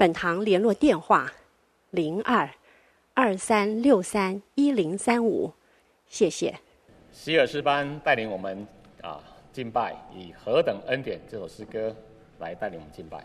本堂联络电话：零二二三六三一零三五，谢谢。希尔斯班带领我们啊敬拜，以何等恩典这首诗歌来带领我们敬拜。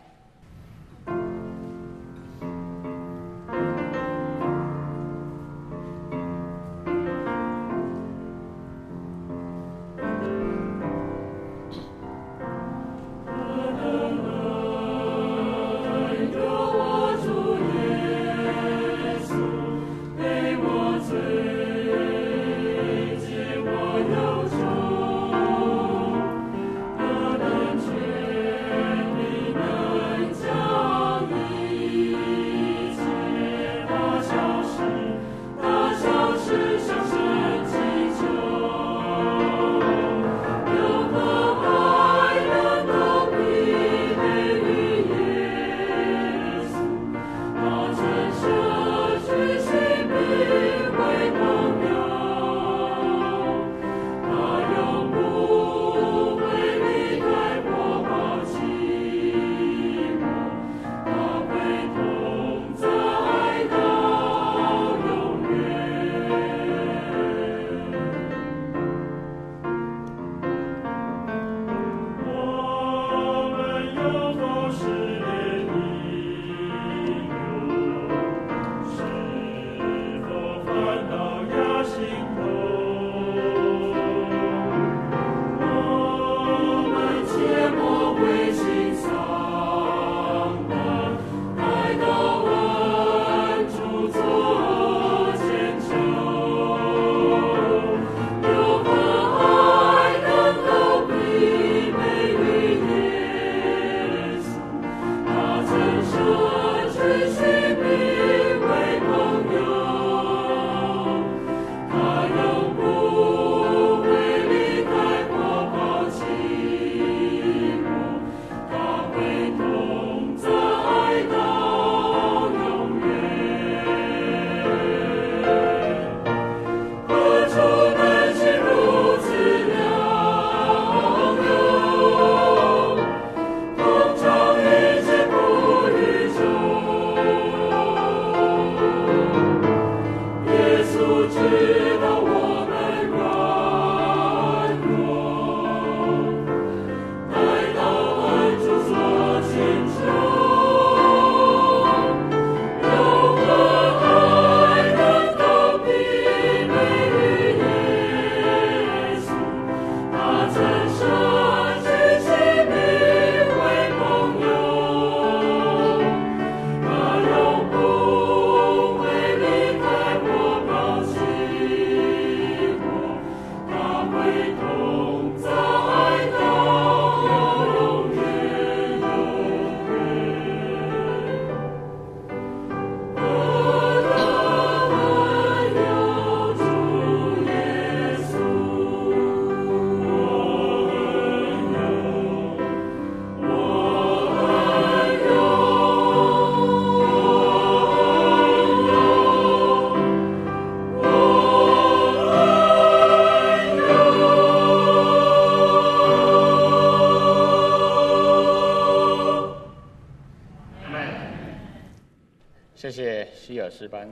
诗班，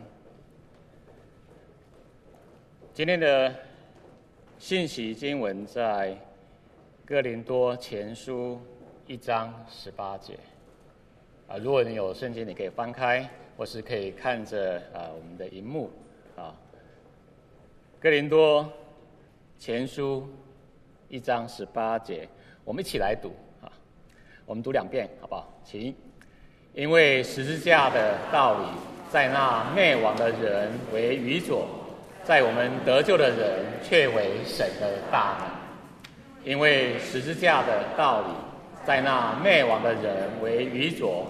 今天的信息经文在哥林多前书一章十八节。啊，如果你有圣经，你可以翻开，或是可以看着啊我们的荧幕啊。哥林多前书一章十八节，我们一起来读啊。我们读两遍，好不好？请，因为十字架的道理。在那灭亡的人为愚拙，在我们得救的人却为神的大能。因为十字架的道理，在那灭亡的人为愚拙，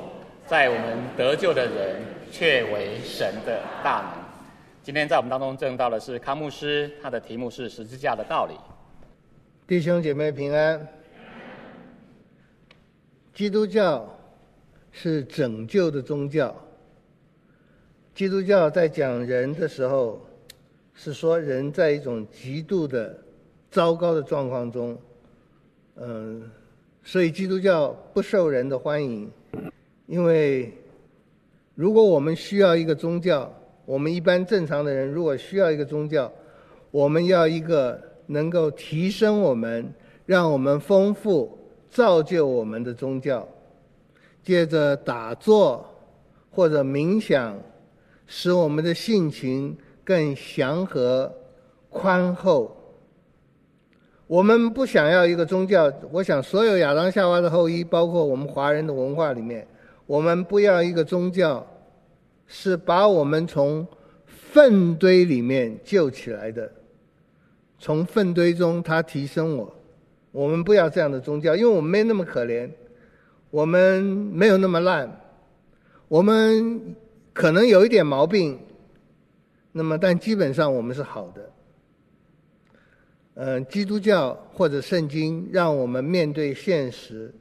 在我们得救的人却为神的大能。今天在我们当中证道的是康牧师，他的题目是十字架的道理。弟兄姐妹平安。基督教是拯救的宗教。基督教在讲人的时候，是说人在一种极度的糟糕的状况中，嗯，所以基督教不受人的欢迎。因为如果我们需要一个宗教，我们一般正常的人如果需要一个宗教，我们要一个能够提升我们、让我们丰富、造就我们的宗教。借着打坐或者冥想，使我们的性情更祥和、宽厚。我们不想要一个宗教。我想，所有亚当夏娃的后裔，包括我们华人的文化里面，我们不要一个宗教，是把我们从粪堆里面救起来的。从粪堆中，他提升我。我们不要这样的宗教，因为我们没那么可怜，我们没有那么烂，我们。可能有一点毛病，那么但基本上我们是好的。嗯，基督教或者圣经让我们面对现实，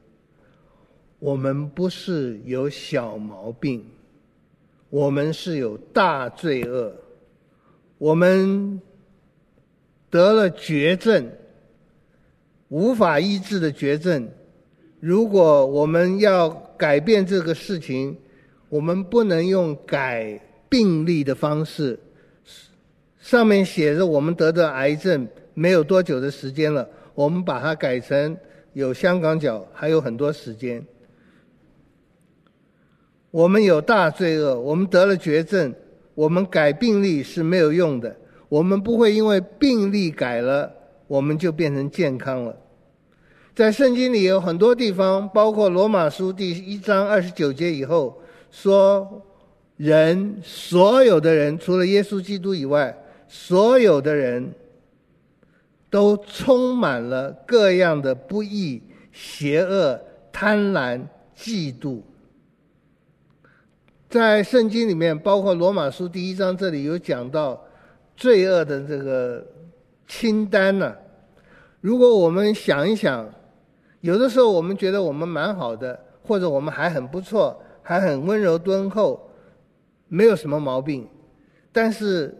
我们不是有小毛病，我们是有大罪恶，我们得了绝症，无法医治的绝症。如果我们要改变这个事情，我们不能用改病历的方式，上面写着我们得的癌症没有多久的时间了，我们把它改成有香港脚，还有很多时间。我们有大罪恶，我们得了绝症，我们改病历是没有用的。我们不会因为病历改了，我们就变成健康了。在圣经里有很多地方，包括罗马书第一章二十九节以后。说，人所有的人，除了耶稣基督以外，所有的人都充满了各样的不义、邪恶、贪婪、嫉妒。在圣经里面，包括罗马书第一章这里有讲到罪恶的这个清单呢、如果我们想一想，有的时候我们觉得我们蛮好的，或者我们还很不错。还很温柔敦厚，没有什么毛病，但是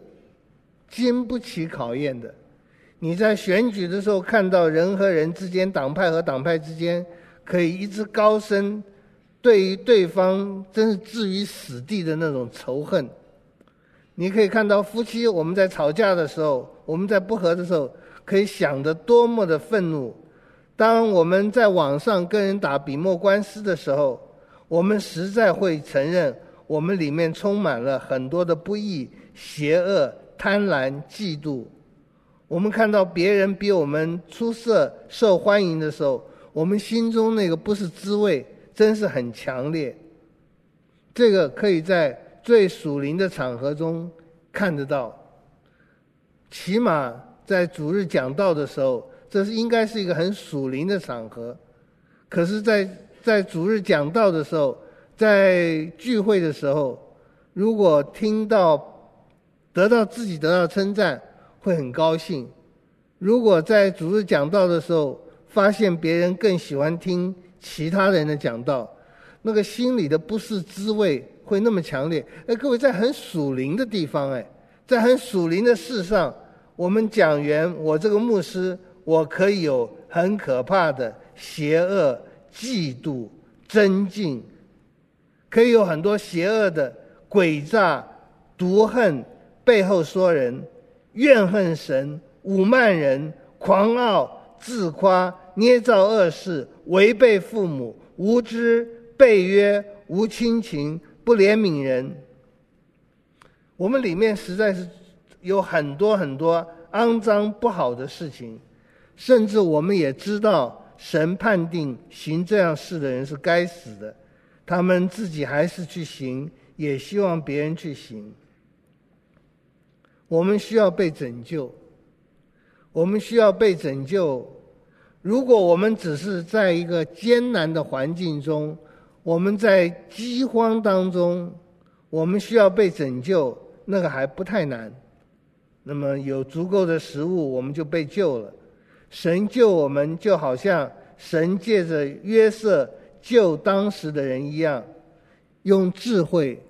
经不起考验的。你在选举的时候看到人和人之间、党派和党派之间可以一直高升，对于对方真是置于死地的那种仇恨。你可以看到夫妻我们在吵架的时候，我们在不和的时候，可以想得多么的愤怒。当我们在网上跟人打笔墨官司的时候。我们实在会承认，我们里面充满了很多的不义、邪恶、贪婪、嫉妒。我们看到别人比我们出色、受欢迎的时候，我们心中那个不是滋味，真是很强烈。这个可以在最属灵的场合中看得到，起码在主日讲道的时候，这是应该是一个很属灵的场合。可是，在在主日讲道的时候，在聚会的时候，如果听到得到自己得到称赞，会很高兴；如果在主日讲道的时候，发现别人更喜欢听其他人的讲道，那个心里的不是滋味会那么强烈。哎，各位在很属灵的地方，哎，在很属灵的事上，我们讲员，我这个牧师，我可以有很可怕的邪恶。嫉妒、尊敬，可以有很多邪恶的诡诈、毒恨，背后说人，怨恨神、侮慢人、狂傲、自夸、捏造恶事、违背父母、无知、背约、无亲情、不怜悯人。我们里面实在是有很多很多肮脏不好的事情，甚至我们也知道。神判定行这样事的人是该死的，他们自己还是去行，也希望别人去行。我们需要被拯救，我们需要被拯救。如果我们只是在一个艰难的环境中，我们在饥荒当中，我们需要被拯救，那个还不太难。那么有足够的食物，我们就被救了。神救我们，就好像神借着约瑟救当时的人一样，用智慧，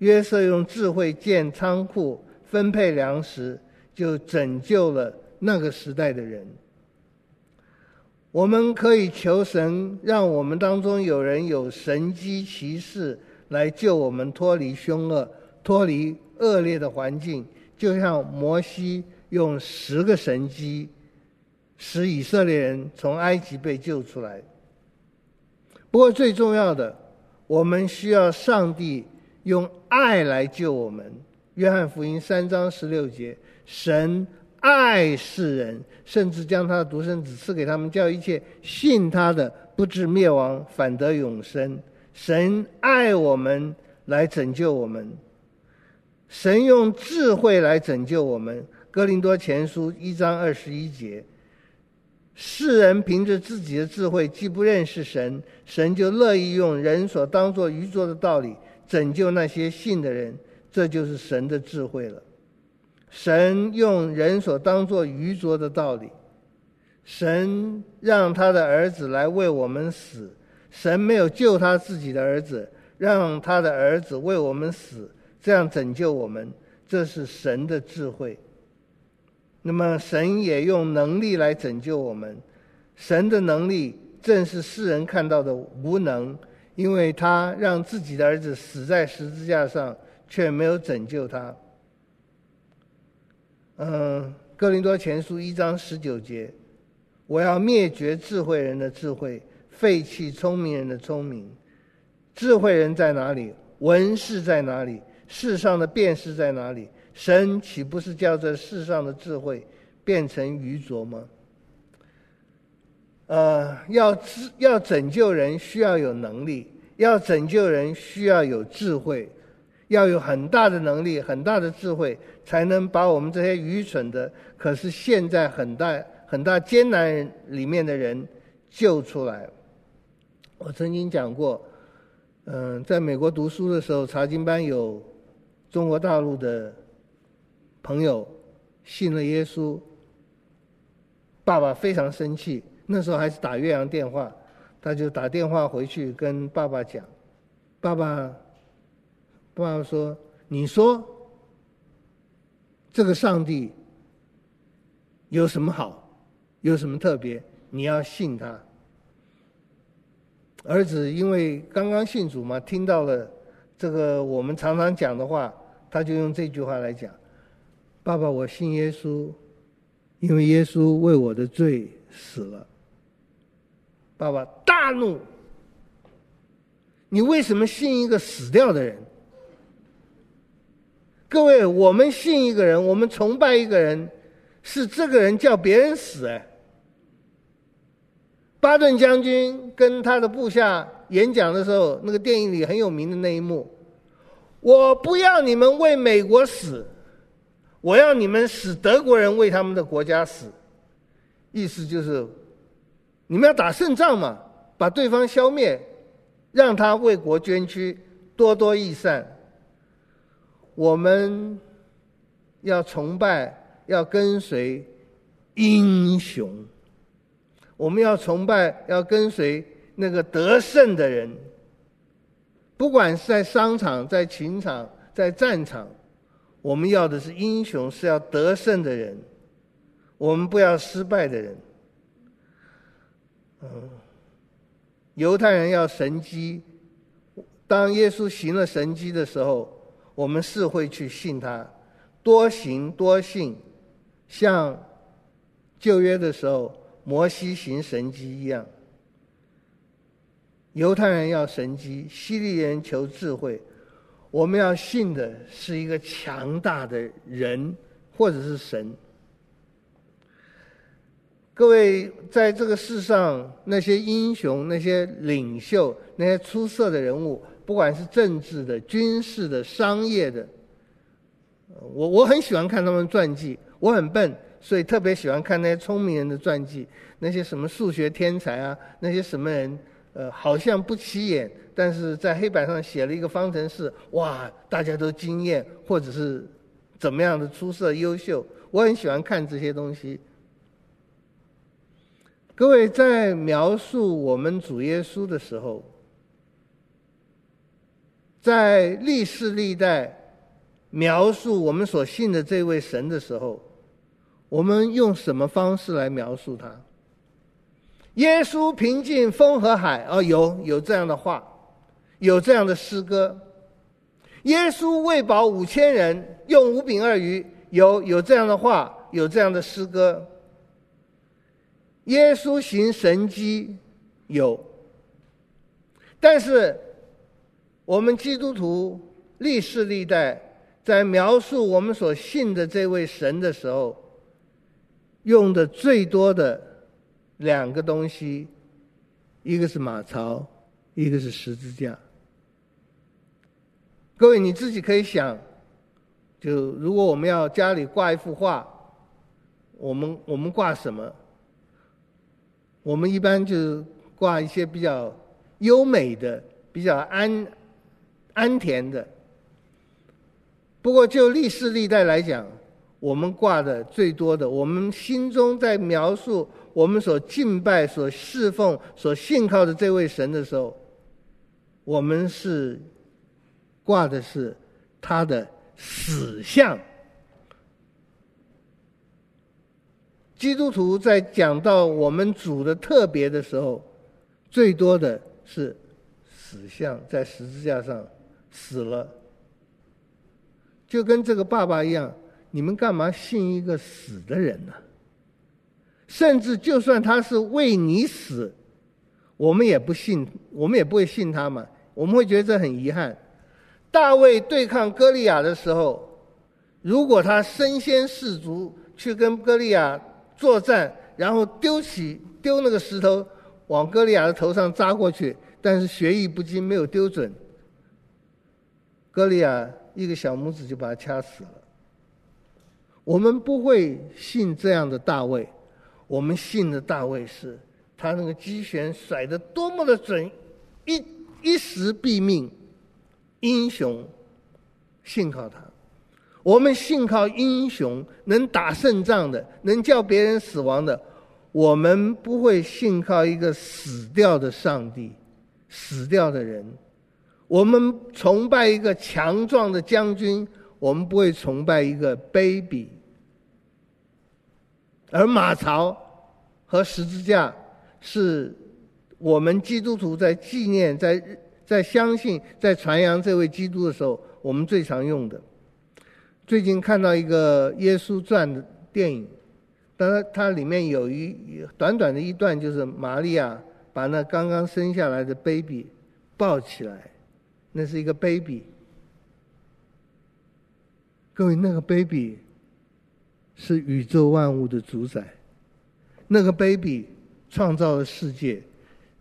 约瑟用智慧建仓库，分配粮食，就拯救了那个时代的人。我们可以求神，让我们当中有人有神迹奇事来救我们脱离凶恶、脱离恶劣的环境，就像摩西用十个神迹，使以色列人从埃及被救出来。不过最重要的，我们需要上帝用爱来救我们。约翰福音三章十六节，神。爱世人，甚至将他的独生子赐给他们，叫一切信他的不至灭亡，反得永生。神爱我们，来拯救我们。神用智慧来拯救我们。哥林多前书一章二十一节：世人凭着自己的智慧，既不认识神，神就乐意用人所当作愚拙的道理拯救那些信的人。这就是神的智慧了。神用人所当作愚拙的道理，神让他的儿子来为我们死，神没有救他自己的儿子，让他的儿子为我们死，这样拯救我们，这是神的智慧。那么神也用能力来拯救我们，神的能力正是世人看到的无能，因为他让自己的儿子死在十字架上，却没有拯救他。嗯，哥林多前书一章十九节，我要灭绝智慧人的智慧，废弃聪明人的聪明。智慧人在哪里？文士在哪里？世上的辩士在哪里？神岂不是叫这世上的智慧变成愚拙吗？呃，要要拯救人，需要有能力；要拯救人，需要有智慧。要有很大的能力、很大的智慧，才能把我们这些愚蠢的，可是陷在很大很大艰难里面的人救出来。我曾经讲过，嗯，在美国读书的时候，查经班有中国大陆的朋友信了耶稣，爸爸非常生气，那时候还是打越洋电话，他就打电话回去跟爸爸讲，爸爸。爸爸说：“你说这个上帝有什么好？有什么特别？你要信他。”儿子因为刚刚信主嘛，听到了这个我们常常讲的话，他就用这句话来讲：“爸爸，我信耶稣，因为耶稣为我的罪死了。”爸爸大怒：“你为什么信一个死掉的人？”各位，我们信一个人，我们崇拜一个人，是这个人叫别人死哎。巴顿将军跟他的部下演讲的时候，那个电影里很有名的那一幕，我不要你们为美国死，我要你们使德国人为他们的国家死。意思就是，你们要打胜仗嘛，把对方消灭，让他为国捐躯，多多益善。我们要崇拜，要跟随英雄。我们要崇拜，要跟随那个得胜的人。不管是在商场、在情场、在战场，我们要的是英雄，是要得胜的人。我们不要失败的人。嗯，犹太人要神迹。当耶稣行了神迹的时候。我们是会去信他，多行多信，像旧约的时候摩西行神迹一样。犹太人要神迹，希利人求智慧，我们要信的是一个强大的人或者是神。各位，在这个世上，那些英雄、那些领袖、那些出色的人物。不管是政治的、军事的、商业的，我我很喜欢看他们传记。我很笨，所以特别喜欢看那些聪明人的传记。那些什么数学天才啊，那些什么人，呃，好像不起眼，但是在黑板上写了一个方程式，哇，大家都惊艳，或者是怎么样的出色优秀。我很喜欢看这些东西。各位在描述我们主耶稣的时候，在历世历代描述我们所信的这位神的时候，我们用什么方式来描述他？耶稣平静风和海，哦，有有这样的话，有这样的诗歌。耶稣喂饱五千人，用五饼二鱼，有有这样的话，有这样的诗歌。耶稣行神迹，有。但是我们基督徒历世历代在描述我们所信的这位神的时候，用的最多的。两个东西，一个是马槽，一个是十字架。各位你自己可以想，就如果我们要家里挂一幅画，我们我们挂什么？我们一般就挂一些比较优美的、比较安安恬的。不过就历世历代来讲，我们挂的最多的，我们心中在描述。我们所敬拜、所侍奉、所信靠的这位神的时候，我们是挂的是他的死相。基督徒在讲到我们主的特别的时候，最多的是死像，在十字架上死了，就跟这个爸爸一样，你们干嘛信一个死的人呢？甚至就算他是为你死，我们也不信，我们也不会信他嘛。我们会觉得这很遗憾。大卫对抗歌利亚的时候，如果他身先士卒去跟歌利亚作战，然后丢起丢那个石头往歌利亚的头上扎过去，但是学艺不精，没有丢准，歌利亚一个小拇指就把他掐死了。我们不会信这样的大卫。我们信的大卫是，他那个机旋甩得多么的准，一一时毙命，英雄，信靠他。我们信靠英雄，能打胜仗的，能叫别人死亡的。我们不会信靠一个死掉的上帝，死掉的人。我们崇拜一个强壮的将军，我们不会崇拜一个 baby。而马槽和十字架是我们基督徒在纪念、在在相信、在传扬这位基督的时候，我们最常用的。最近看到一个耶稣传的电影，当然它里面有一短短的一段，就是玛利亚把那刚刚生下来的 baby 抱起来，那是一个 baby。各位，那个 baby。是宇宙万物的主宰，那个 baby 创造了世界，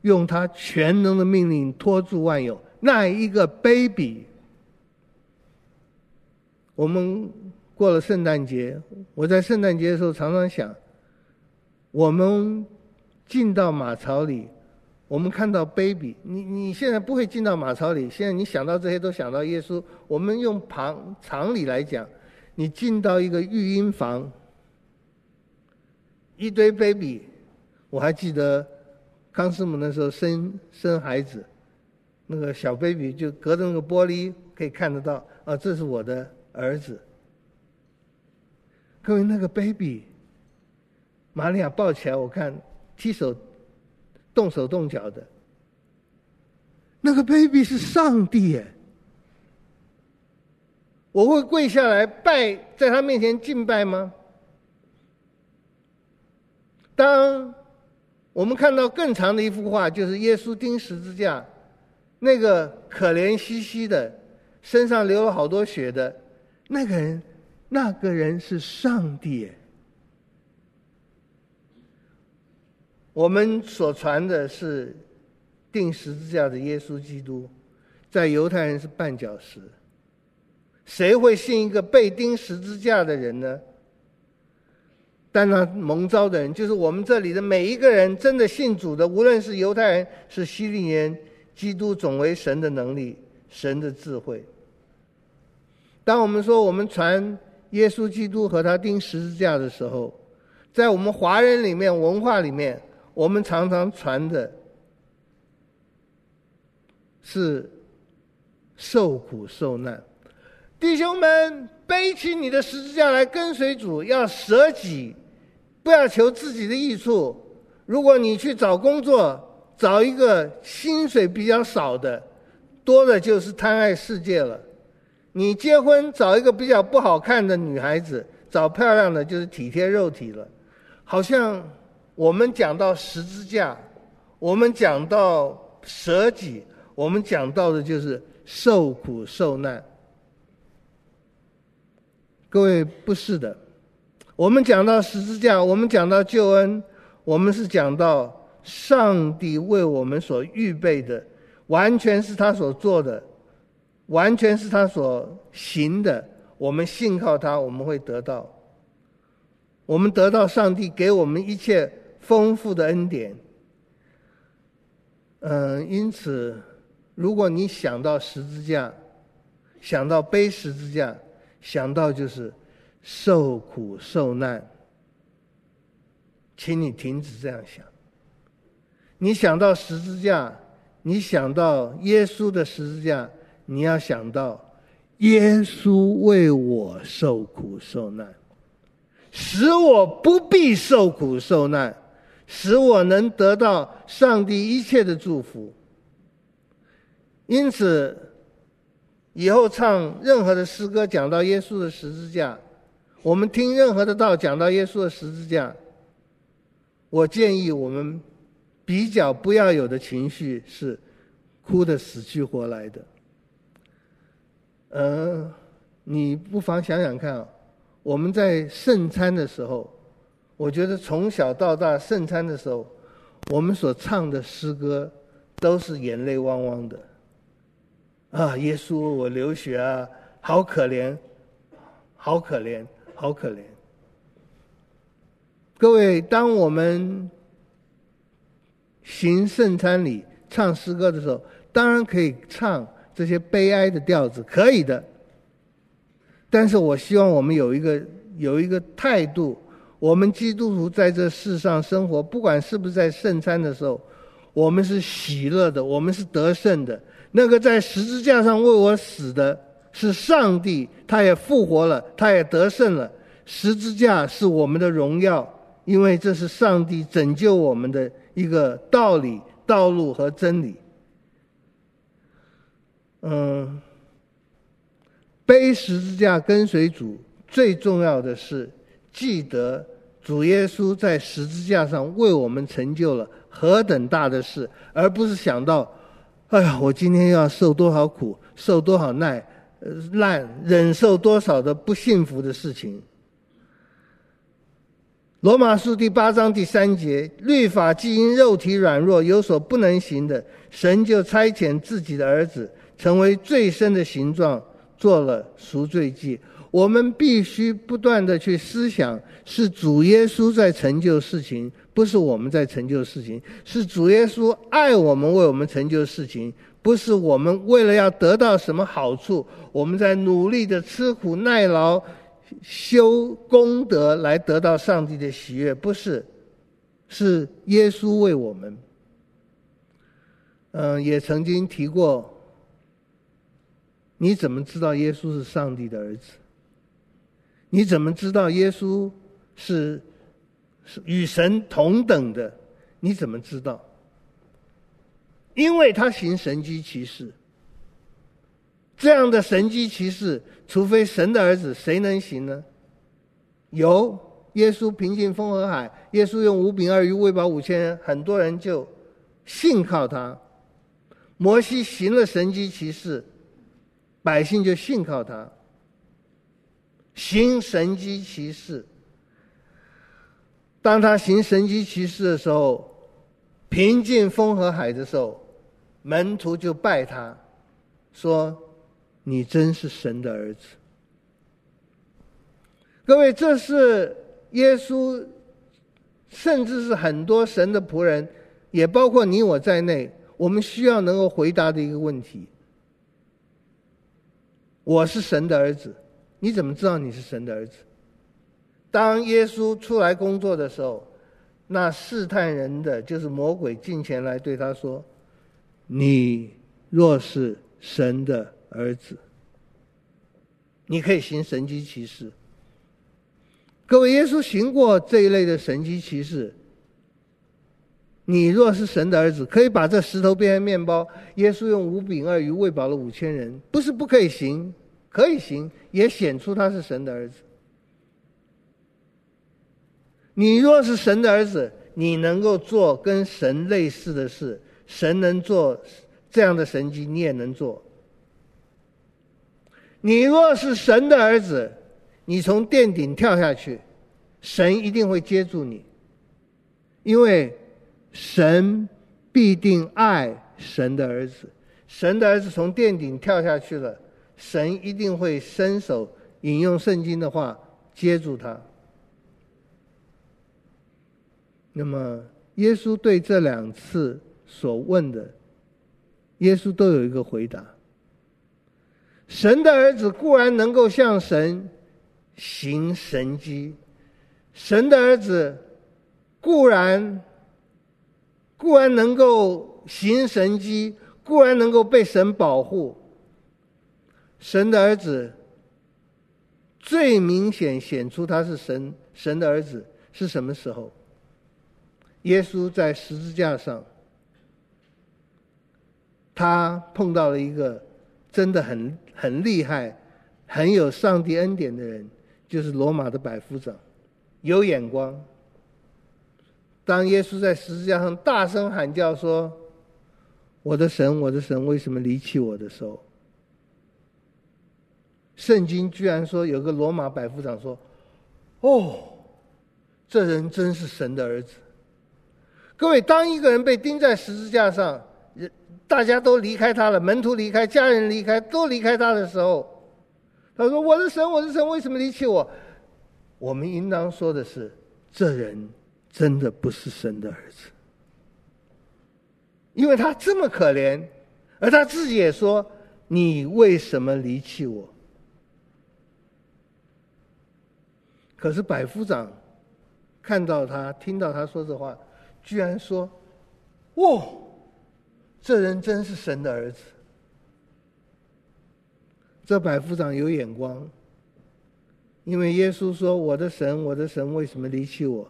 用他全能的命令托住万有。那一个 baby，我们过了圣诞节，我在圣诞节的时候常常想，我们进到马槽里，我们看到 baby，你你现在不会进到马槽里，现在你想到这些都想到耶稣。我们用旁常理来讲。你进到一个育婴房，一堆 baby，我还记得康师母那时候生生孩子，那个小 baby 就隔着那个玻璃可以看得到，啊，这是我的儿子。各位，那个 baby，玛利亚抱起来，我看踢手，动手动脚的，那个 baby 是上帝耶。我会跪下来拜，在他面前敬拜吗？当我们看到更长的一幅画，就是耶稣钉十字架，那个可怜兮兮的，身上流了好多血的那个人，那个人是上帝。我们所传的是钉十字架的耶稣基督，在犹太人是绊脚石。谁会信一个被钉十字架的人呢？但那蒙召的人，就是我们这里的每一个人，真的信主的，无论是犹太人是希利人，基督总为神的能力，神的智慧。当我们说我们传耶稣基督和他钉十字架的时候，在我们华人里面文化里面，我们常常传的是受苦受难。弟兄们，背起你的十字架来跟随主，要舍己，不要求自己的益处。如果你去找工作，找一个薪水比较少的，多的就是贪爱世界了。你结婚找一个比较不好看的女孩子，找漂亮的就是体贴肉体了。好像我们讲到十字架，我们讲到舍己，我们讲到的就是受苦受难。各位，不是的，我们讲到十字架，我们讲到救恩，我们是讲到上帝为我们所预备的，完全是他所做的。完全是他所行的，我们信靠他，我们会得到。我们得到上帝给我们一切丰富的恩典。嗯，因此，如果你想到十字架，想到背十字架，想到就是受苦受难，请你停止这样想。你想到十字架，你想到耶稣的十字架。你要想到，耶稣为我受苦受难，使我不必受苦受难，使我能得到上帝一切的祝福。因此，以后唱任何的诗歌讲到耶稣的十字架，我们听任何的道讲到耶稣的十字架，我建议我们比较不要有的情绪是哭得死去活来的。嗯、你不妨想想看啊，我们在圣餐的时候，我觉得从小到大圣餐的时候，我们所唱的诗歌都是眼泪汪汪的。啊，耶稣，我流血啊，好可怜，好可怜，好可怜。各位，当我们行圣餐礼唱诗歌的时候，当然可以唱。这些悲哀的调子可以的，但是我希望我们有一个有一个态度，我们基督徒在这世上生活，不管是不是在圣餐的时候，我们是喜乐的，我们是得胜的。那个在十字架上为我死的是上帝，他也复活了，他也得胜了。十字架是我们的荣耀，因为这是上帝拯救我们的一个道理、道路和真理。嗯，背十字架跟随主，最重要的是记得主耶稣在十字架上为我们成就了何等大的事，而不是想到，哎呀，我今天要受多少苦，受多少难，难忍受多少的不幸福的事情。罗马书第八章第三节，律法既因肉体软弱有所不能行的，神就差遣自己的儿子。成为最深的形状，做了赎罪祭。我们必须不断地去思想：是主耶稣在成就事情，不是我们在成就事情；是主耶稣爱我们，为我们成就事情，不是我们为了要得到什么好处，我们在努力的吃苦耐劳、修功德来得到上帝的喜悦，不是，是耶稣为我们。嗯，也曾经提过。你怎么知道耶稣是上帝的儿子？你怎么知道耶稣是是与神同等的？你怎么知道？因为他行神迹奇事，这样的神迹奇事，除非神的儿子，谁能行呢？有耶稣平静风和海，耶稣用五饼二鱼喂饱五千人，很多人就信靠他。摩西行了神迹奇事。百姓就信靠他，行神迹奇事。当他行神迹奇事的时候，平静风和海的时候，门徒就拜他，说：“你真是神的儿子。”各位，这是耶稣，甚至是很多神的仆人，也包括你我在内，我们需要能够回答的一个问题：我是神的儿子，你怎么知道你是神的儿子？当耶稣出来工作的时候，那试探人的就是魔鬼进前来对他说：“你若是神的儿子，你可以行神迹奇事。”各位，耶稣行过这一类的神迹奇事。你若是神的儿子，可以把这石头变成面包。耶稣用五饼二鱼喂饱了五千人，不是不可以行，可以行，也显出他是神的儿子。你若是神的儿子，你能够做跟神类似的事，神能做这样的神迹，你也能做。你若是神的儿子。你从殿顶跳下去，神一定会接住你，因为神必定爱神的儿子。神的儿子从殿顶跳下去了，神一定会伸手引用圣经的话接住他。那么，耶稣对这两次所问的，耶稣都有一个回答：神的儿子固然能够向神。行神迹，神的儿子固然固然能够行神迹，固然能够被神保护。神的儿子最明显显出他是神神的儿子是什么时候？耶稣在十字架上，他碰到了一个真的很很厉害、很有上帝恩典的人。就是罗马的百夫长，有眼光。当耶稣在十字架上大声喊叫说：“我的神，我的神，为什么离弃我的时候？”圣经居然说有个罗马百夫长说：“哦，这人真是神的儿子。”各位，当一个人被钉在十字架上，大家都离开他了，门徒离开，家人离开，都离开他的时候。他说：“我的神，我的神，为什么离弃我？”我们应当说的是，这人真的不是神的儿子，因为他这么可怜，而他自己也说：“你为什么离弃我？”可是百夫长看到他，听到他说这话，居然说：“哇，这人真是神的儿子。”这百夫长有眼光，因为耶稣说：“我的神，我的神，为什么离弃我？”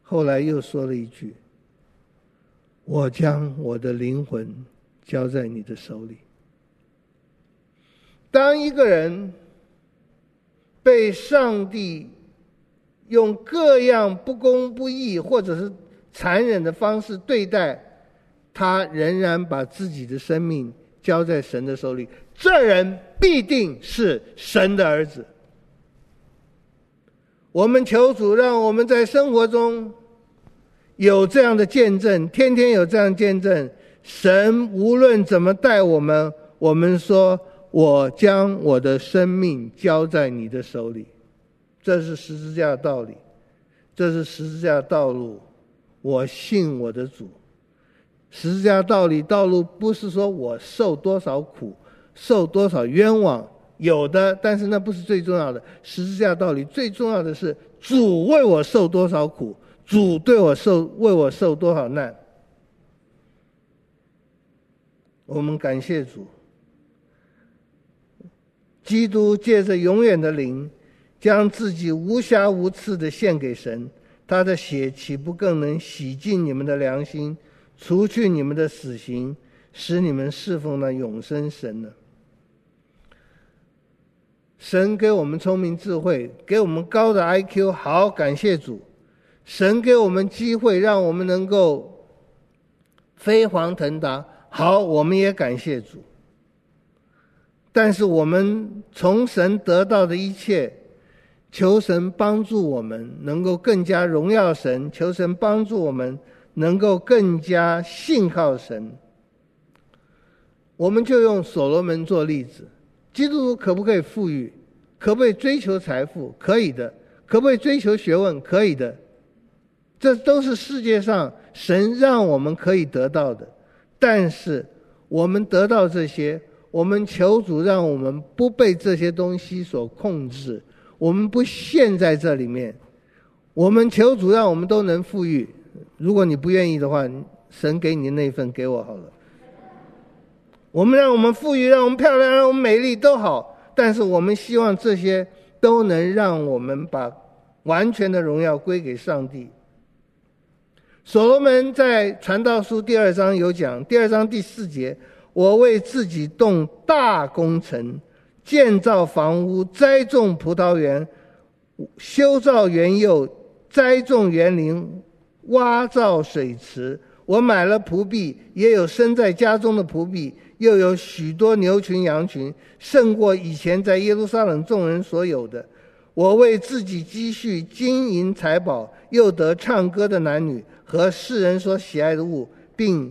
后来又说了一句：“我将我的灵魂交在你的手里。”当一个人被上帝用各样不公不义或者是残忍的方式对待，他仍然把自己的生命交在神的手里。这人必定是神的儿子。我们求主让我们在生活中有这样的见证，天天有这样见证。神无论怎么待我们，我们说：“我将我的生命交在你的手里。”这是十字架的道理，这是十字架的道路。我信我的主。十字架道理道路不是说我受多少苦。受多少冤枉？有的，但是那不是最重要的。十字架道理最重要的是，主为我受多少苦，主对我受为我受多少难。我们感谢主，基督借着永远的灵，将自己无瑕无疵的献给神，他的血岂不更能洗净你们的良心，除去你们的死刑，使你们侍奉那永生神呢？神给我们聪明智慧，给我们高的 IQ，好，感谢主。神给我们机会，让我们能够飞黄腾达，好，我们也感谢主。但是我们从神得到的一切，求神帮助我们能够更加荣耀神，求神帮助我们能够更加信靠神。我们就用所罗门做例子。基督徒可不可以富裕？可不可以追求财富？可以的。可不可以追求学问？可以的，这都是世界上神让我们可以得到的。但是我们得到这些，我们求主让我们不被这些东西所控制，我们不陷在这里面。我们求主让我们都能富裕。如果你不愿意的话，神给你的那份给我好了。我们让我们富裕，让我们漂亮，让我们美丽都好，但是我们希望这些都能让我们把。完全的荣耀归给上帝。所罗门在传道书第二章有讲，第二章第四节：“我为自己动大工程，建造房屋，栽种葡萄园，修造园囿，栽种园林，挖造水池。我买了仆婢，也有生在家中的仆婢，又有许多牛群羊群，胜过以前在耶路撒冷众人所有的。”我为自己积蓄金银财宝，又得唱歌的男女和世人所喜爱的物，并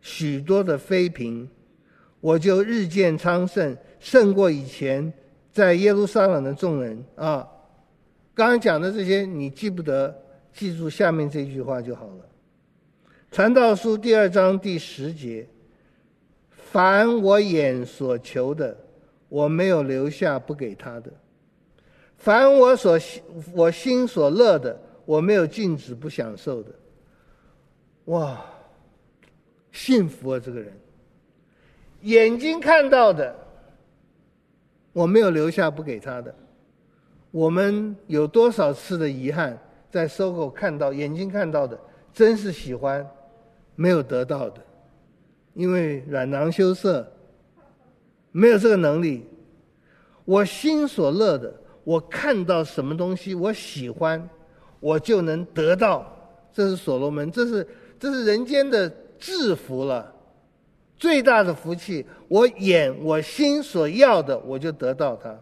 许多的妃嫔，我就日渐昌盛，胜过以前在耶路撒冷的众人啊。刚刚讲的这些，你记不得，记住下面这句话就好了。传道书第二章第十节：凡我眼所求的，我没有留下不给他的。凡我所心我心所乐的，我没有禁止不享受的。哇，幸福啊！这个人，眼睛看到的，我没有留下不给他的。我们有多少次的遗憾，在搜狗看到眼睛看到的，真是喜欢，没有得到的，因为软囊羞涩，没有这个能力。我心所乐的。我看到什么东西我喜欢，我就能得到。这是所罗门，这是这是人间的至福了，最大的福气。我眼我心所要的，我就得到它。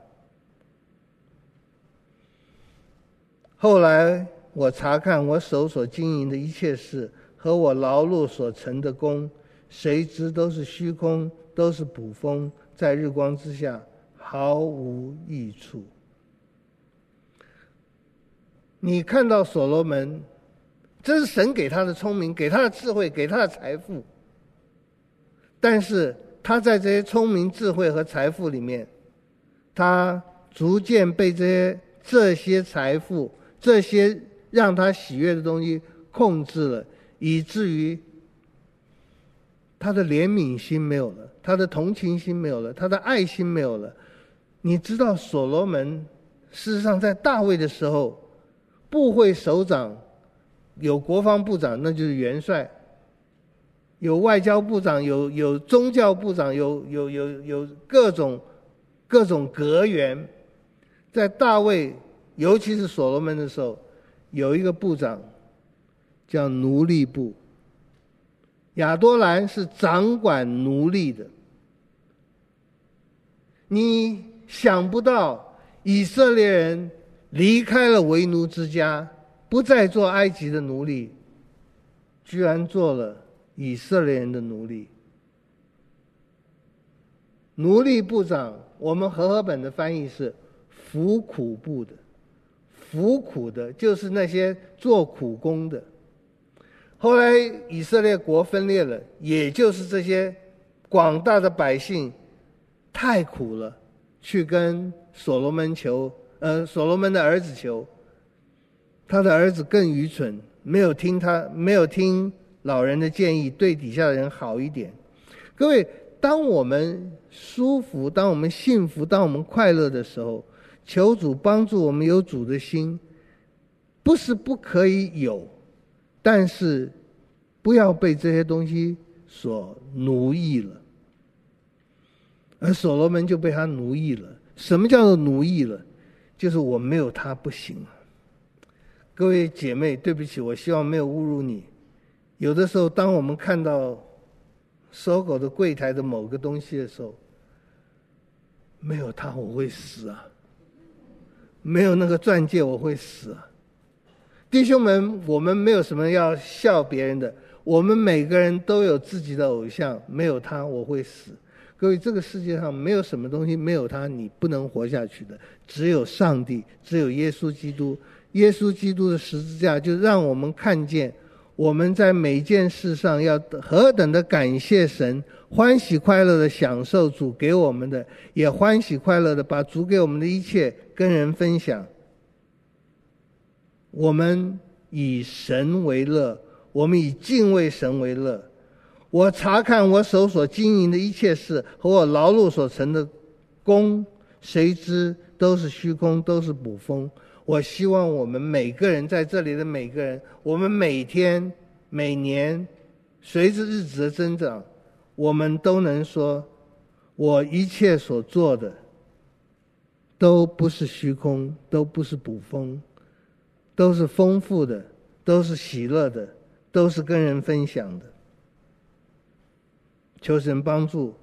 后来我查看我手所经营的一切事和我劳碌所成的功，谁知都是虚空，都是捕风，在日光之下毫无益处。你看到所罗门，这是神给他的聪明，给他的智慧，给他的财富。但是他在这些聪明、智慧和财富里面，他逐渐被这些这些财富、这些让他喜悦的东西控制了，以至于他的怜悯心没有了，他的同情心没有了，他的爱心没有了。你知道，所罗门事实上在大卫的时候。部会首长有国防部长，那就是元帅；有外交部长，有有宗教部长，有有有有各种各种阁员。在大卫，尤其是所罗门的时候，有一个部长叫奴隶部。亚多兰是掌管奴隶的。你想不到以色列人。离开了为奴之家，不再做埃及的奴隶，居然做了以色列人的奴隶。奴隶部长，我们和合本的翻译是服苦部的，服苦的就是那些做苦工的。后来以色列国分裂了，也就是这些广大的百姓太苦了，去跟所罗门求。呃，所罗门的儿子求，他的儿子更愚蠢，没有听他，没有听老人的建议，对底下的人好一点。各位，当我们舒服，当我们幸福，当我们快乐的时候，求主帮助我们有主的心，不是不可以有，但是不要被这些东西所奴役了。而所罗门就被他奴役了。什么叫做奴役了？就是我没有他不行。各位姐妹，对不起，我希望没有侮辱你。有的时候，当我们看到搜狗的柜台的某个东西的时候，没有他我会死啊！没有那个钻戒我会死！弟兄们，我们没有什么要笑别人的，我们每个人都有自己的偶像，没有他我会死。各位，这个世界上没有什么东西没有他你不能活下去的，只有上帝，只有耶稣基督。耶稣基督的十字架，就让我们看见我们在每件事上要何等的感谢神，欢喜快乐的享受主给我们的，也欢喜快乐的把主给我们的一切跟人分享。我们以神为乐，我们以敬畏神为乐。我查看我手所经营的一切事和我劳碌所成的功，谁知都是虚空，都是捕风。我希望我们每个人在这里的每个人，我们每天、每年，随着日子的增长，我们都能说，我一切所做的都不是虚空，都不是捕风，都是丰富的，都是喜乐的，都是跟人分享的。求神帮助，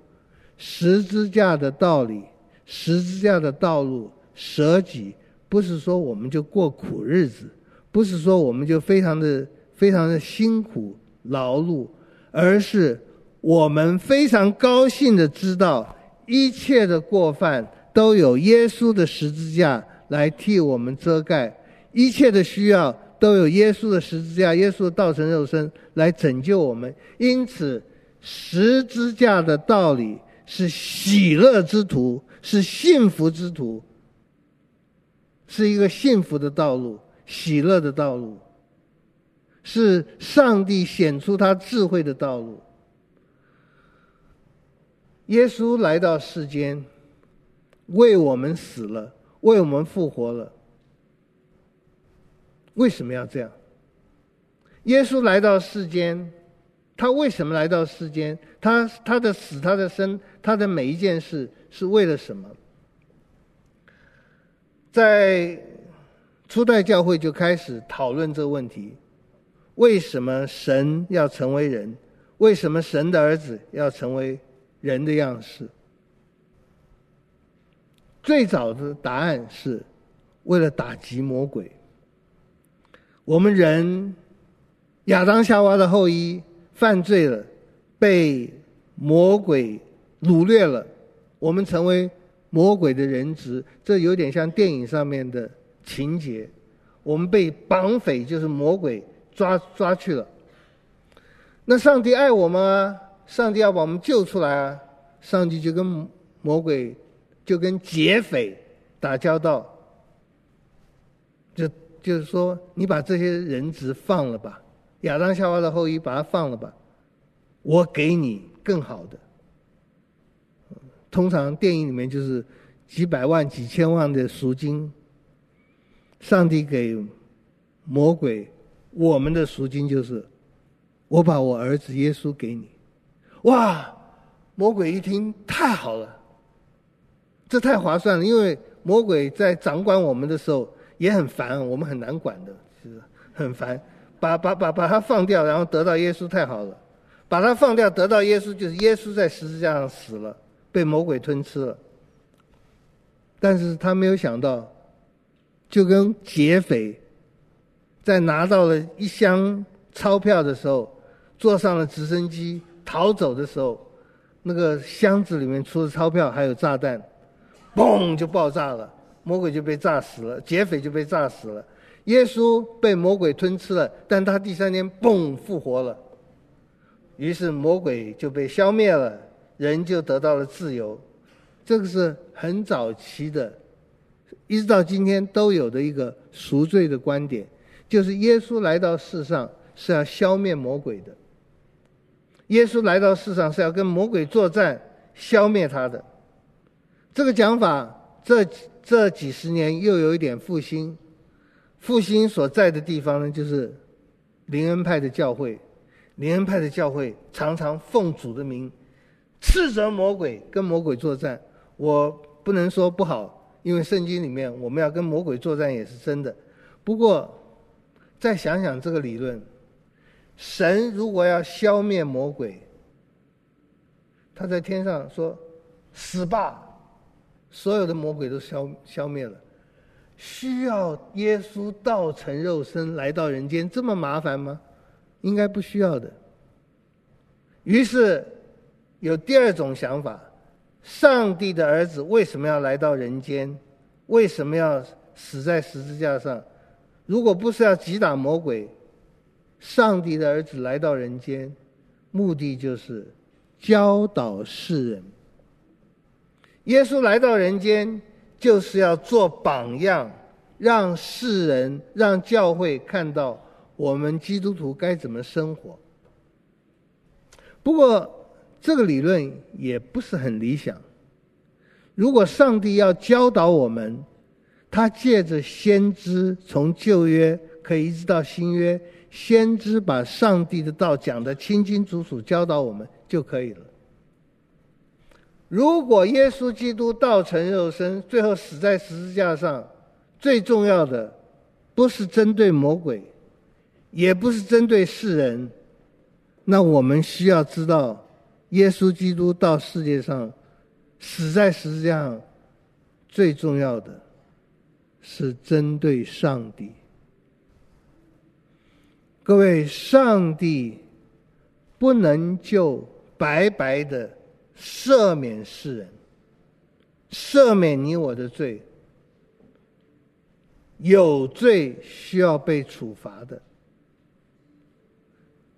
十字架的道理，十字架的道路，舍己，不是说我们就过苦日子，不是说我们就非常的非常的辛苦劳碌，而是我们非常高兴的知道，一切的过犯都有耶稣的十字架来替我们遮盖，一切的需要都有耶稣的十字架，耶稣的道成肉身来拯救我们，因此。十字架的道理是喜乐之途，是幸福之途，是一个幸福的道路，喜乐的道路，是上帝显出他智慧的道路。耶稣来到世间，为我们死了，为我们复活了。为什么要这样？耶稣来到世间。他为什么来到世间？他他的死，他的生，他的每一件事是为了什么？在初代教会就开始讨论这个问题：为什么神要成为人？为什么神的儿子要成为人的样式？最早的答案是为了打击魔鬼。我们人亚当夏娃的后裔。犯罪了，被魔鬼掳掠了，我们成为魔鬼的人质，这有点像电影上面的情节。我们被绑匪，就是魔鬼抓抓去了。那上帝爱我们啊，上帝要把我们救出来啊，上帝就跟魔鬼，就跟劫匪打交道，就就是说，你把这些人质放了吧。亚当夏娃的后裔，把他放了吧，我给你更好的。通常电影里面就是几百万、几千万的赎金，上帝给魔鬼，我们的赎金就是我把我儿子耶稣给你。哇！魔鬼一听，太好了，这太划算了，因为魔鬼在掌管我们的时候也很烦，我们很难管的，是不是？很烦。把把把把他放掉，然后得到耶稣，太好了。把他放掉，得到耶稣，就是耶稣在十字架上死了，被魔鬼吞吃了。但是他没有想到，就跟劫匪在拿到了一箱钞票的时候，坐上了直升机逃走的时候，那个箱子里面除了钞票还有炸弹，嘣就爆炸了，魔鬼就被炸死了，劫匪就被炸死了。耶稣被魔鬼吞吃了，但他第三天嘣复活了，于是魔鬼就被消灭了，人就得到了自由。这个是很早期的，一直到今天都有的一个赎罪的观点，就是耶稣来到世上是要消灭魔鬼的。耶稣来到世上是要跟魔鬼作战，消灭他的。这个讲法，这这几十年又有一点复兴。复兴所在的地方呢，就是灵恩派的教会。灵恩派的教会常常奉主的名斥责魔鬼，跟魔鬼作战。我不能说不好，因为圣经里面我们要跟魔鬼作战也是真的。不过，再想想这个理论，神如果要消灭魔鬼，他在天上说：“死吧！”所有的魔鬼都消消灭了。需要耶稣道成肉身来到人间这么麻烦吗？应该不需要的。于是有第二种想法：上帝的儿子为什么要来到人间？为什么要死在十字架上？如果不是要击打魔鬼，上帝的儿子来到人间，目的就是教导世人。耶稣来到人间，就是要做榜样，让世人、让教会看到我们基督徒该怎么生活。不过，这个理论也不是很理想。如果上帝要教导我们，他借着先知，从旧约可以一直到新约，先知把上帝的道讲得清清楚楚，教导我们就可以了。如果耶稣基督道成肉身，最后死在十字架上，最重要的不是针对魔鬼，也不是针对世人，那我们需要知道，耶稣基督到世界上。死在十字架上，最重要的是针对上帝。各位，上帝不能就白白的赦免世人，赦免你我的罪。有罪需要被处罚的。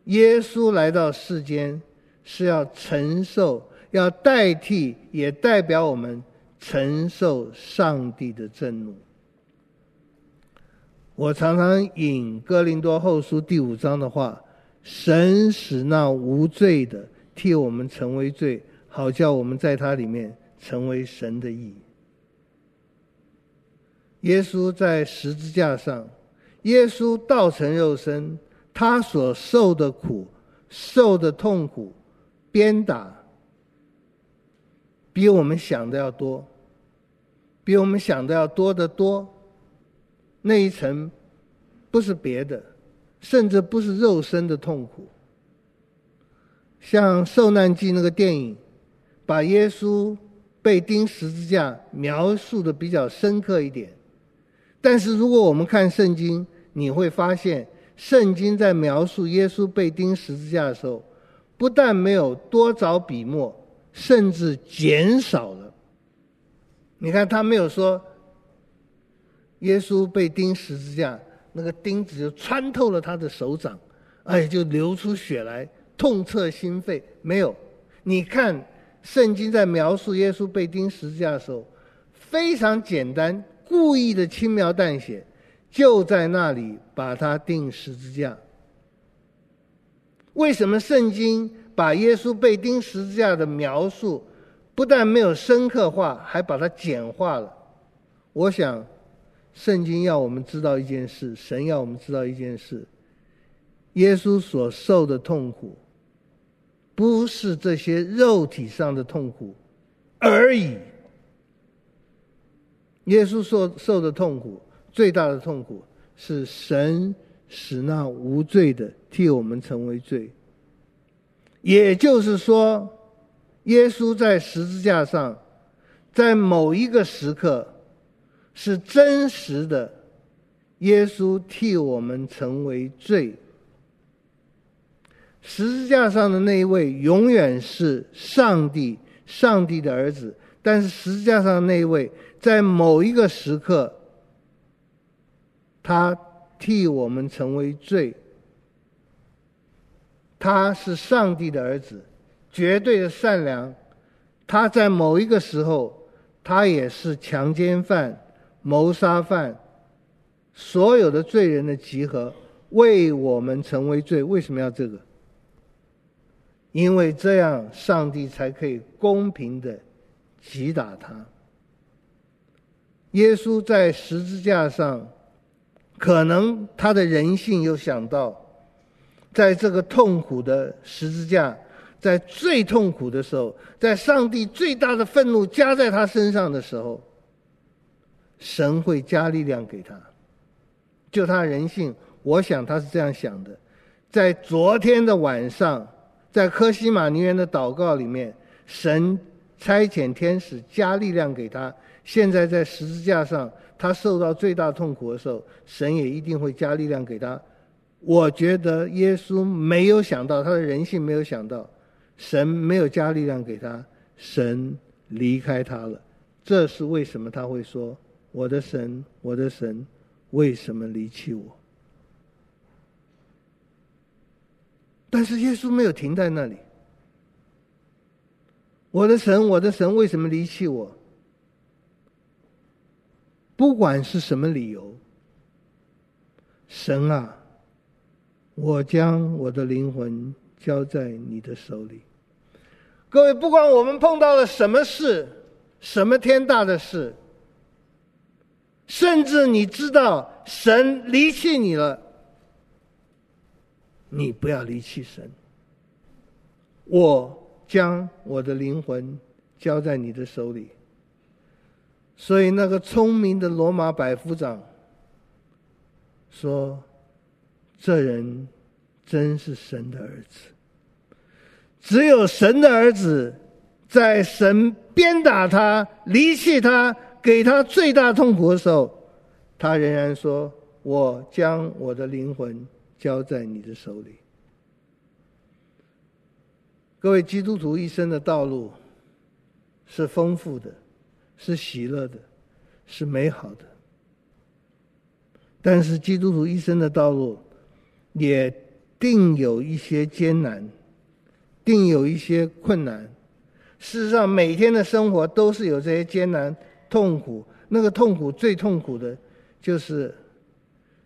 耶稣来到世间是要承受。要代替，也代表我们承受上帝的震怒。我常常引哥林多后书第五章的话：“神使那无罪的替我们成为罪，好叫我们在他里面成为神的义。”耶稣在十字架上，耶稣道成肉身，他所受的苦、受的痛苦、鞭打。比我们想的要多，比我们想的要多得多。那一层不是别的，甚至不是肉身的痛苦。像《受难记》那个电影，把耶稣被钉十字架描述的比较深刻一点。但是如果我们看圣经，你会发现，圣经在描述耶稣被钉十字架的时候，不但没有多找笔墨。甚至减少了。你看，他没有说耶稣被钉十字架，那个钉子就穿透了他的手掌，哎，就流出血来，痛彻心扉。没有，你看圣经在描述耶稣被钉十字架的时候，非常简单，故意的轻描淡写，就在那里把他钉十字架。为什么圣经？把耶稣被钉十字架的描述，不但没有深刻化，还把它简化了。我想，圣经要我们知道一件事，神要我们知道一件事：耶稣所受的痛苦，不是这些肉体上的痛苦而已。耶稣所受的痛苦，最大的痛苦是神使那无罪的替我们成为罪。也就是说，耶稣在十字架上，在某一个时刻，是真实的。耶稣替我们成为罪。十字架上的那一位永远是上帝，上帝的儿子。但是十字架上那一位，在某一个时刻，他替我们成为罪。他是上帝的儿子，绝对的善良。他在某一个时候，他也是强奸犯、谋杀犯，所有的罪人的集合，为我们成为罪。为什么要这个？因为这样，上帝才可以公平的击打他。耶稣在十字架上，可能他的人性又想到。在这个痛苦的十字架，在最痛苦的时候，在上帝最大的愤怒加在他身上的时候，神会加力量给他。就他人性，我想他是这样想的。在昨天的晚上，在科西马尼园的祷告里面，神差遣天使加力量给他。现在在十字架上，他受到最大痛苦的时候，神也一定会加力量给他。我觉得耶稣没有想到，他的人性没有想到，神没有加力量给他，神离开他了。这是为什么他会说：“我的神，我的神，为什么离弃我？但是耶稣没有停在那里。我的神，我的神，为什么离弃我？不管是什么理由，神啊，我将我的灵魂交在你的手里。各位，不管我们碰到了什么事，什么天大的事，甚至你知道神离弃你了，你不要离弃神。我将我的灵魂交在你的手里。所以，那个聪明的罗马百夫长说：“这人真是神的儿子。只有神的儿子，在神鞭打他、离弃他、给他最大痛苦的时候，他仍然说：‘我将我的灵魂交在你的手里。’各位基督徒一生的道路是丰富的。”是喜乐的，是美好的。但是基督徒一生的道路，也定有一些艰难，定有一些困难。事实上，每天的生活都是有这些艰难、痛苦。那个痛苦最痛苦的，就是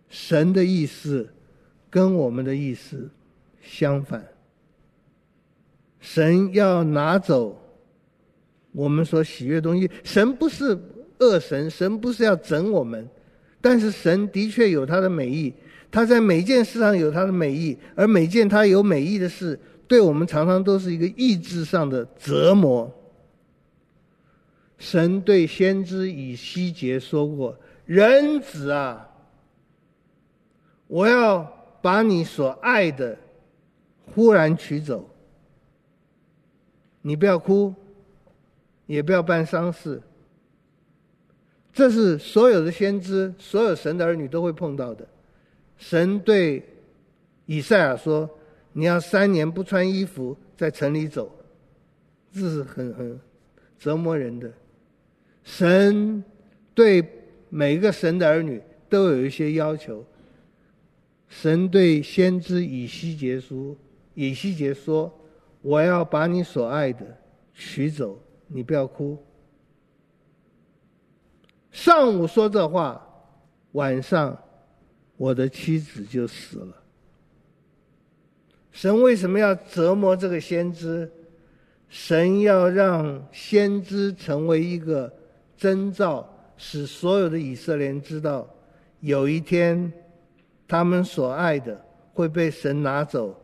神的意思跟我们的意思相反。神要拿走。我们所喜悦的东西，神不是恶神，神不是要整我们，但是神的确有他的美意，他在每件事上有他的美意，而每件他有美意的事，对我们常常都是一个意志上的折磨。神对先知以西结说过：“人子啊，我要把你所爱的忽然取走，你不要哭。”也不要办丧事，这是所有的先知、所有神的儿女都会碰到的。神对以赛亚说：“你要三年不穿衣服在城里走。”这是很很折磨人的。神对每一个神的儿女都有一些要求。神对先知以西结书，以西结说：“我要把你所爱的取走。”你不要哭。上午说这话，晚上我的妻子就死了。神为什么要折磨这个先知？神要让先知成为一个征兆，使所有的以色列人知道，有一天他们所爱的会被神拿走，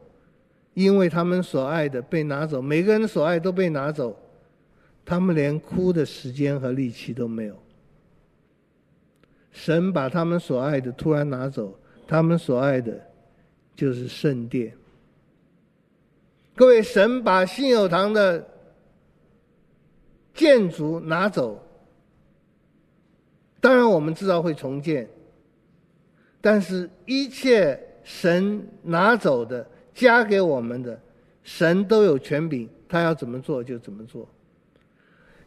因为他们所爱的被拿走，每个人的所爱都被拿走。他们连哭的时间和力气都没有。神把他们所爱的突然拿走，他们所爱的，就是圣殿。各位，神把信友堂的建筑拿走，当然我们知道会重建，但是一切神拿走的、加给我们的，神都有权柄，他要怎么做就怎么做。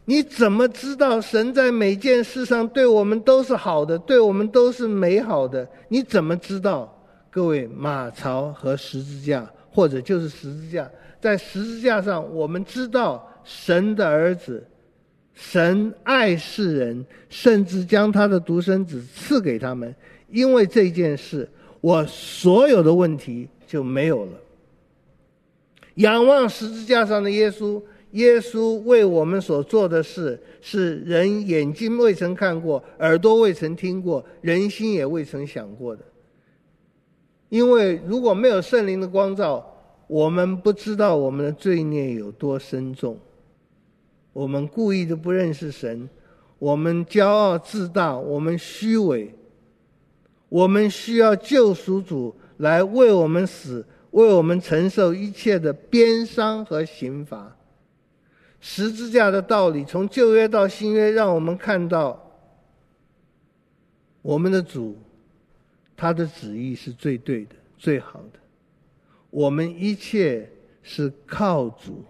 你怎么知道神在每件事上对我们都是好的，对我们都是美好的？你怎么知道？各位，马槽和十字架，或者就是十字架，在十字架上，我们知道神的儿子，神爱世人，甚至将他的独生子赐给他们。因为这件事，我所有的问题就没有了。仰望十字架上的耶稣。耶稣为我们所做的事，是人眼睛未曾看过，耳朵未曾听过，人心也未曾想过的。因为如果没有圣灵的光照，我们不知道我们的罪孽有多深重。我们故意的不认识神，我们骄傲自大，我们虚伪，我们需要救赎主来为我们死，为我们承受一切的鞭伤和刑罚。十字架的道理，从旧约到新约，让我们看到我们的主，他的旨意是最对的、最好的。我们一切是靠主，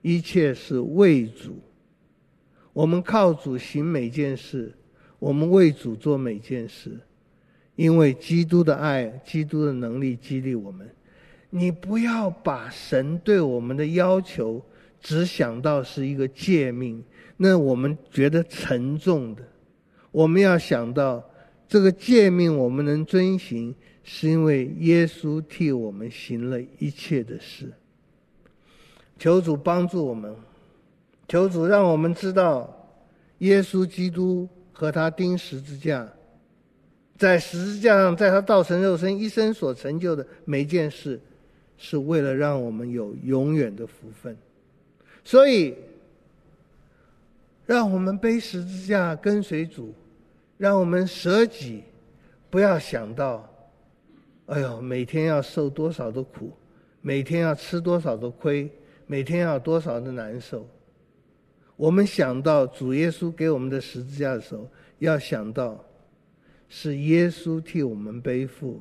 一切是为主。我们靠主行每件事，我们为主做每件事，因为基督的爱、基督的能力激励我们。你不要把神对我们的要求只想到是一个诫命，那我们觉得沉重的。我们要想到这个诫命我们能遵行，是因为耶稣替我们行了一切的事。求主帮助我们，求主让我们知道，耶稣基督和他钉十字架，在十字架上，在他道成肉身一生所成就的每件事。是为了让我们有永远的福分，所以让我们背十字架跟随主，让我们舍己，不要想到，哎呦，每天要受多少的苦，每天要吃多少的亏，每天要多少的难受。我们想到主耶稣给我们的十字架的时候，要想到是耶稣替我们背负，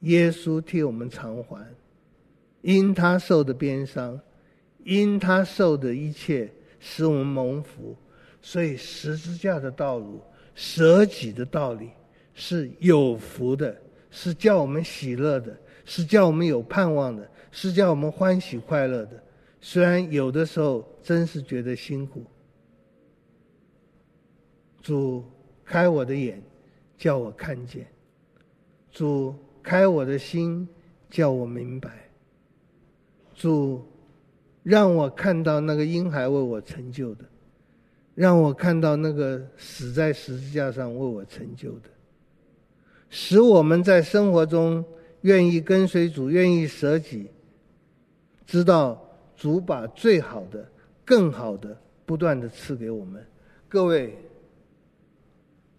耶稣替我们偿还。因他受的鞭伤，因他受的一切，使我们蒙福。所以十字架的道路，舍己的道理是有福的，是叫我们喜乐的，是叫我们有盼望的，是叫我们欢喜快乐的。虽然有的时候真是觉得辛苦。主开我的眼，叫我看见；主开我的心，叫我明白。主，让我看到那个婴孩为我成就的，让我看到那个死在十字架上为我成就的，使我们在生活中愿意跟随主，愿意舍己，知道主把最好的、更好的不断的赐给我们。各位，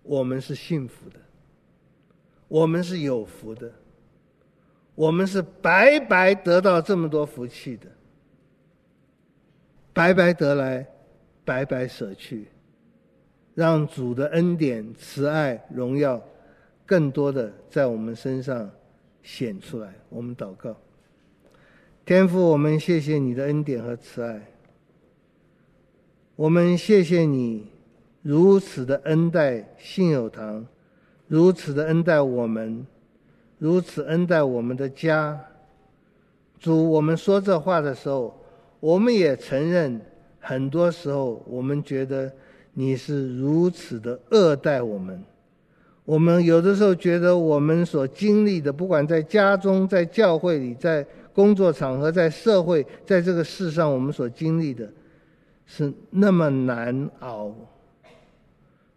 我们是幸福的，我们是有福的。我们是白白得到这么多福气的，白白得来，白白舍去，让主的恩典、慈爱、荣耀，更多的在我们身上显出来。我们祷告，天父，我们谢谢你的恩典和慈爱，我们谢谢你如此的恩待信友堂，如此的恩待我们。如此恩待我们的家，主，我们说这话的时候，我们也承认，很多时候我们觉得你是如此的恶待我们。我们有的时候觉得我们所经历的，不管在家中、在教会里、在工作场合、在社会，在这个世上，我们所经历的，是那么难熬。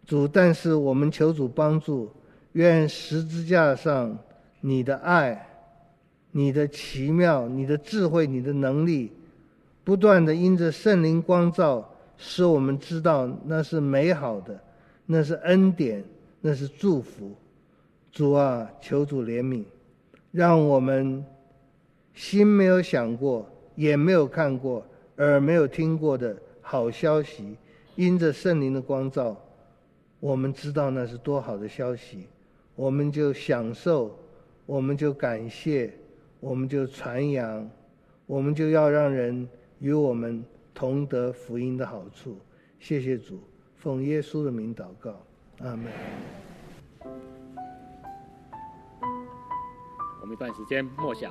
主，但是我们求主帮助，愿十字架上。你的爱，你的奇妙，你的智慧，你的能力，不断的因着圣灵光照，使我们知道那是美好的，那是恩典，那是祝福。主啊，求主怜悯，让我们心没有想过，眼没有看过，耳没有听过的好消息，因着圣灵的光照，我们知道那是多好的消息，我们就享受。我们就感谢，我们就传扬，我们就要让人与我们同得福音的好处。谢谢主，奉耶稣的名祷告，阿门。我们一段时间默想。